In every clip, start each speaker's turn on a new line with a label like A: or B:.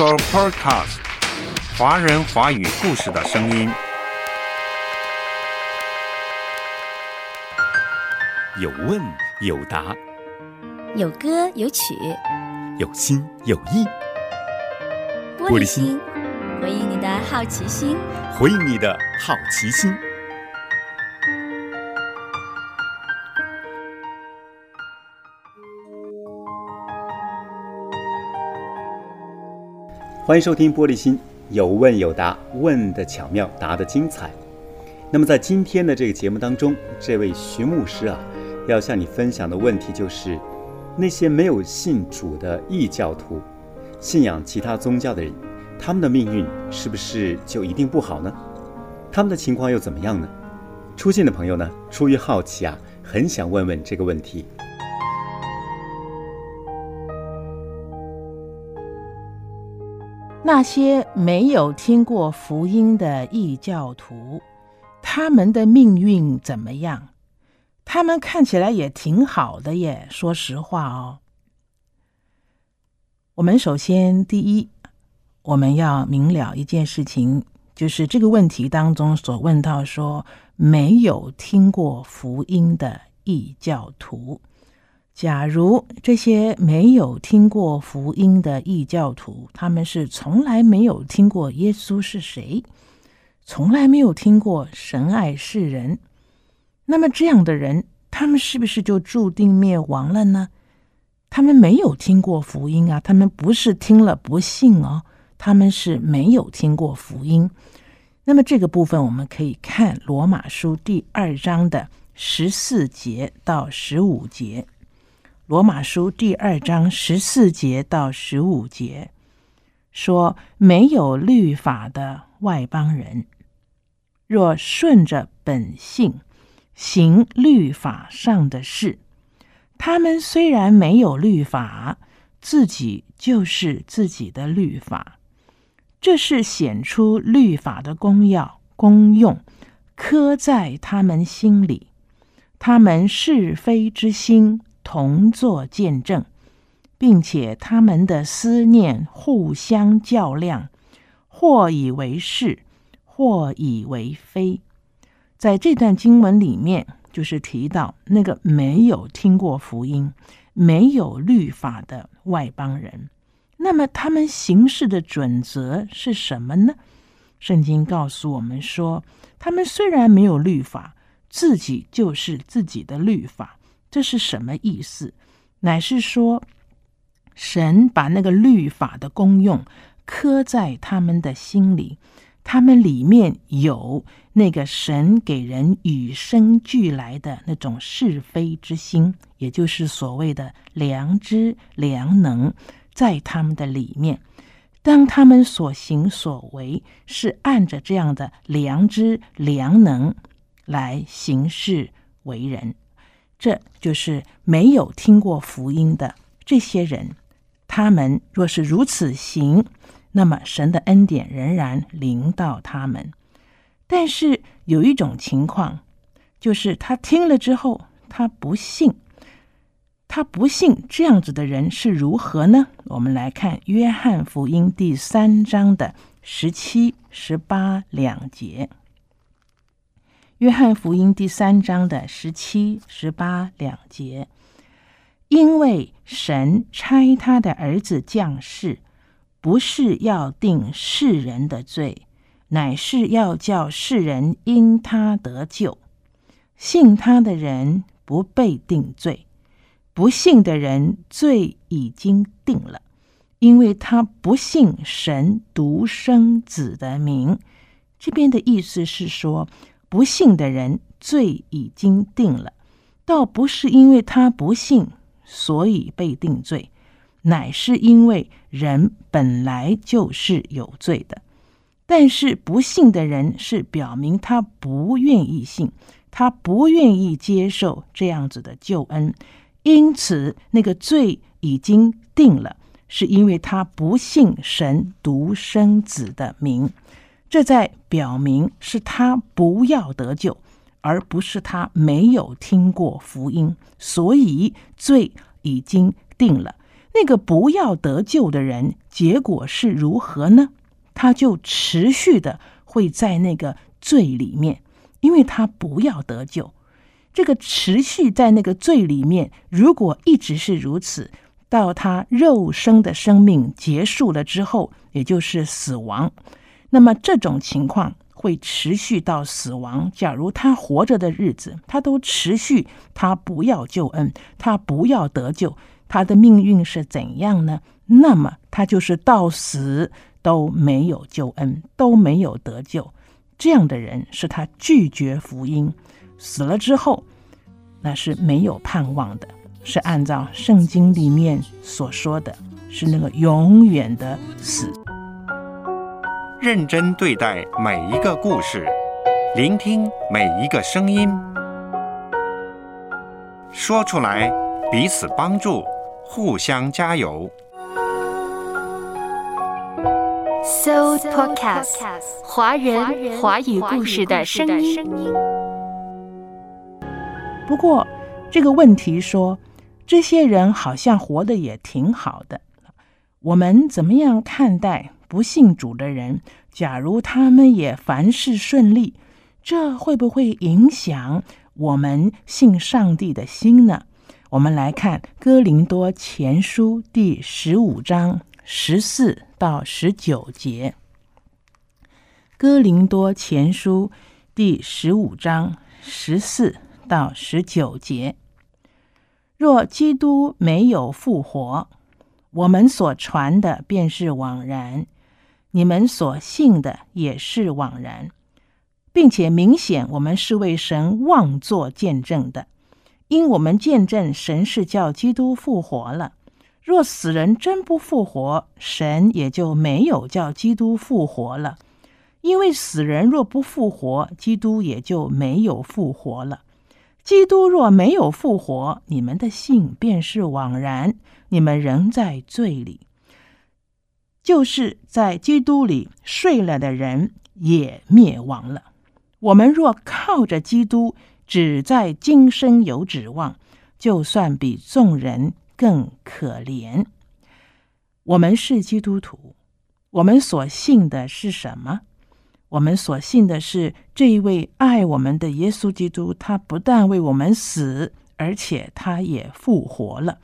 A: Show Podcast，华人华语故事的声音。
B: 有问有答，
C: 有歌有曲，
B: 有心有意。
C: 玻璃心，回应你的好奇心。
B: 回应你的好奇心。欢迎收听《玻璃心》，有问有答，问的巧妙，答的精彩。那么在今天的这个节目当中，这位徐牧师啊，要向你分享的问题就是：那些没有信主的异教徒，信仰其他宗教的人，他们的命运是不是就一定不好呢？他们的情况又怎么样呢？出信的朋友呢，出于好奇啊，很想问问这个问题。
D: 那些没有听过福音的异教徒，他们的命运怎么样？他们看起来也挺好的耶。说实话哦，我们首先第一，我们要明了一件事情，就是这个问题当中所问到说没有听过福音的异教徒。假如这些没有听过福音的异教徒，他们是从来没有听过耶稣是谁，从来没有听过神爱世人，那么这样的人，他们是不是就注定灭亡了呢？他们没有听过福音啊，他们不是听了不信哦，他们是没有听过福音。那么这个部分，我们可以看罗马书第二章的十四节到十五节。罗马书第二章十四节到十五节说：“没有律法的外邦人，若顺着本性行律法上的事，他们虽然没有律法，自己就是自己的律法。这是显出律法的功要功用，刻在他们心里，他们是非之心。”同作见证，并且他们的思念互相较量，或以为是，或以为非。在这段经文里面，就是提到那个没有听过福音、没有律法的外邦人。那么他们行事的准则是什么呢？圣经告诉我们说，他们虽然没有律法，自己就是自己的律法。这是什么意思？乃是说，神把那个律法的功用刻在他们的心里，他们里面有那个神给人与生俱来的那种是非之心，也就是所谓的良知、良能，在他们的里面。当他们所行所为是按着这样的良知、良能来行事为人。这就是没有听过福音的这些人，他们若是如此行，那么神的恩典仍然临到他们。但是有一种情况，就是他听了之后，他不信，他不信这样子的人是如何呢？我们来看约翰福音第三章的十七、十八两节。约翰福音第三章的十七、十八两节，因为神差他的儿子降世，不是要定世人的罪，乃是要叫世人因他得救。信他的人不被定罪，不信的人罪已经定了，因为他不信神独生子的名。这边的意思是说。不信的人罪已经定了，倒不是因为他不信，所以被定罪，乃是因为人本来就是有罪的。但是不信的人是表明他不愿意信，他不愿意接受这样子的救恩，因此那个罪已经定了，是因为他不信神独生子的名。这在表明是他不要得救，而不是他没有听过福音，所以罪已经定了。那个不要得救的人，结果是如何呢？他就持续的会在那个罪里面，因为他不要得救。这个持续在那个罪里面，如果一直是如此，到他肉身的生命结束了之后，也就是死亡，那么这种情况会持续到死亡。假如他活着的日子，他都持续，他不要救恩，他不要得救，他的命运是怎样呢？那么他就是到死都没有救恩，都没有得救。这样的人是他拒绝福音。死了之后，那是没有盼望的，是按照圣经里面所说的，是那个永远的死。
A: 认真对待每一个故事，聆听每一个声音，说出来，彼此帮助，互相加油。
C: So Podcast，华人华语故事的声音。
D: 不过，这个问题说，这些人好像活得也挺好的。我们怎么样看待不信主的人？假如他们也凡事顺利，这会不会影响我们信上帝的心呢？我们来看《哥林多前书》第十五章十四到十九节，《哥林多前书》第十五章十四。到十九节，若基督没有复活，我们所传的便是枉然，你们所信的也是枉然，并且明显我们是为神妄作见证的，因我们见证神是叫基督复活了。若死人真不复活，神也就没有叫基督复活了，因为死人若不复活，基督也就没有复活了。基督若没有复活，你们的信便是枉然，你们仍在罪里。就是在基督里睡了的人也灭亡了。我们若靠着基督，只在今生有指望，就算比众人更可怜。我们是基督徒，我们所信的是什么？我们所信的是这一位爱我们的耶稣基督，他不但为我们死，而且他也复活了。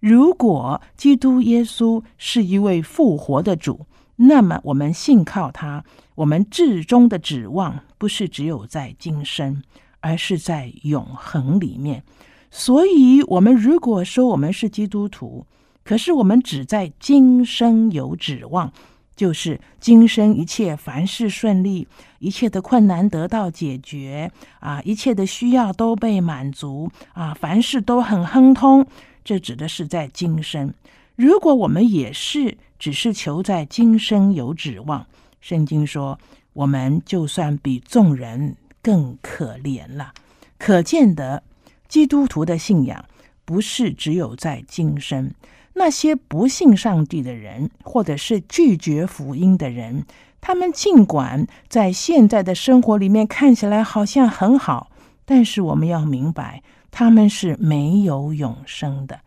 D: 如果基督耶稣是一位复活的主，那么我们信靠他，我们至终的指望不是只有在今生，而是在永恒里面。所以，我们如果说我们是基督徒，可是我们只在今生有指望。就是今生一切凡事顺利，一切的困难得到解决啊，一切的需要都被满足啊，凡事都很亨通。这指的是在今生。如果我们也是只是求在今生有指望，圣经说我们就算比众人更可怜了。可见得基督徒的信仰不是只有在今生。那些不信上帝的人，或者是拒绝福音的人，他们尽管在现在的生活里面看起来好像很好，但是我们要明白，他们是没有永生的。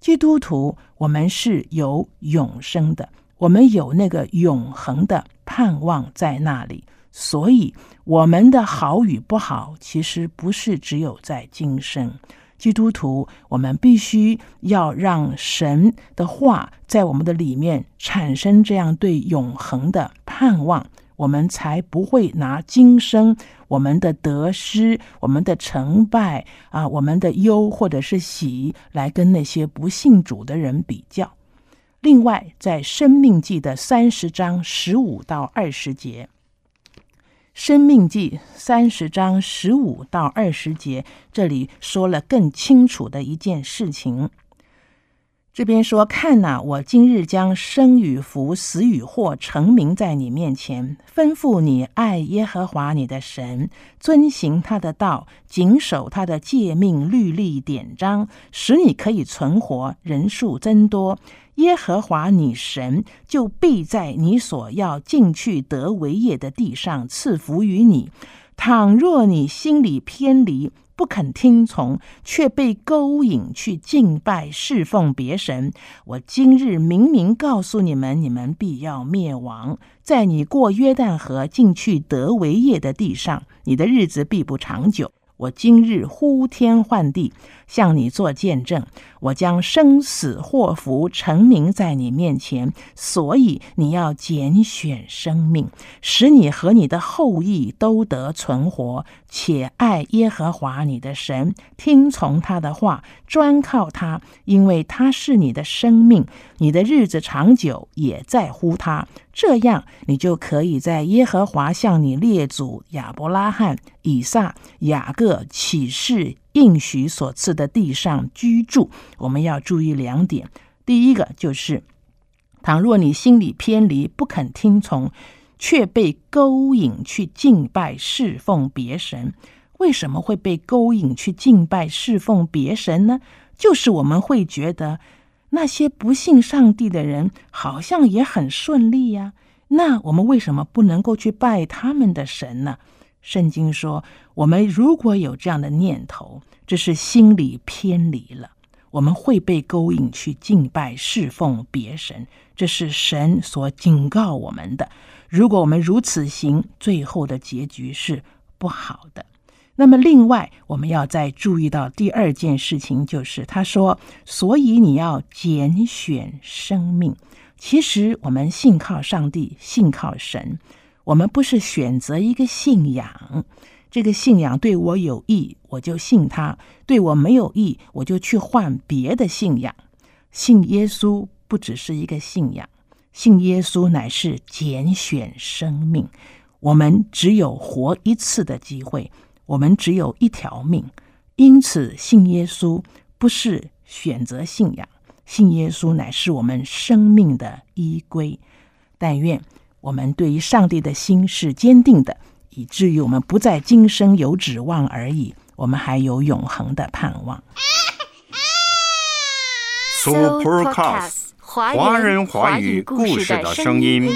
D: 基督徒，我们是有永生的，我们有那个永恒的盼望在那里。所以，我们的好与不好，其实不是只有在今生。基督徒，我们必须要让神的话在我们的里面产生这样对永恒的盼望，我们才不会拿今生我们的得失、我们的成败啊、我们的忧或者是喜来跟那些不信主的人比较。另外，在《生命记》的三十章十五到二十节。生命记三十章十五到二十节，这里说了更清楚的一件事情。这边说：“看呐，我今日将生与福、死与祸成名在你面前，吩咐你爱耶和华你的神，遵行他的道，谨守他的诫命、律例、典章，使你可以存活，人数增多。耶和华你神就必在你所要进去得为业的地上赐福于你。倘若你心里偏离，不肯听从，却被勾引去敬拜侍奉别神。我今日明明告诉你们，你们必要灭亡。在你过约旦河进去得为业的地上，你的日子必不长久。我今日呼天唤地，向你做见证。我将生死祸福成名在你面前，所以你要拣选生命，使你和你的后裔都得存活，且爱耶和华你的神，听从他的话，专靠他，因为他是你的生命，你的日子长久也在乎他。这样，你就可以在耶和华向你列祖亚伯拉罕、以撒、雅各启示应许所赐的地上居住。我们要注意两点：第一个就是，倘若你心里偏离，不肯听从，却被勾引去敬拜侍奉别神，为什么会被勾引去敬拜侍奉别神呢？就是我们会觉得。那些不信上帝的人好像也很顺利呀，那我们为什么不能够去拜他们的神呢？圣经说，我们如果有这样的念头，这是心理偏离了，我们会被勾引去敬拜侍奉别神，这是神所警告我们的。如果我们如此行，最后的结局是不好的。那么，另外我们要再注意到第二件事情，就是他说：“所以你要拣选生命。”其实我们信靠上帝，信靠神，我们不是选择一个信仰，这个信仰对我有益，我就信他；对我没有益，我就去换别的信仰。信耶稣不只是一个信仰，信耶稣乃是拣选生命。我们只有活一次的机会。我们只有一条命，因此信耶稣不是选择信仰，信耶稣乃是我们生命的依归。但愿我们对于上帝的心是坚定的，以至于我们不在今生有指望而已，我们还有永恒的盼望。
A: Supercast 华人华语故事的声音。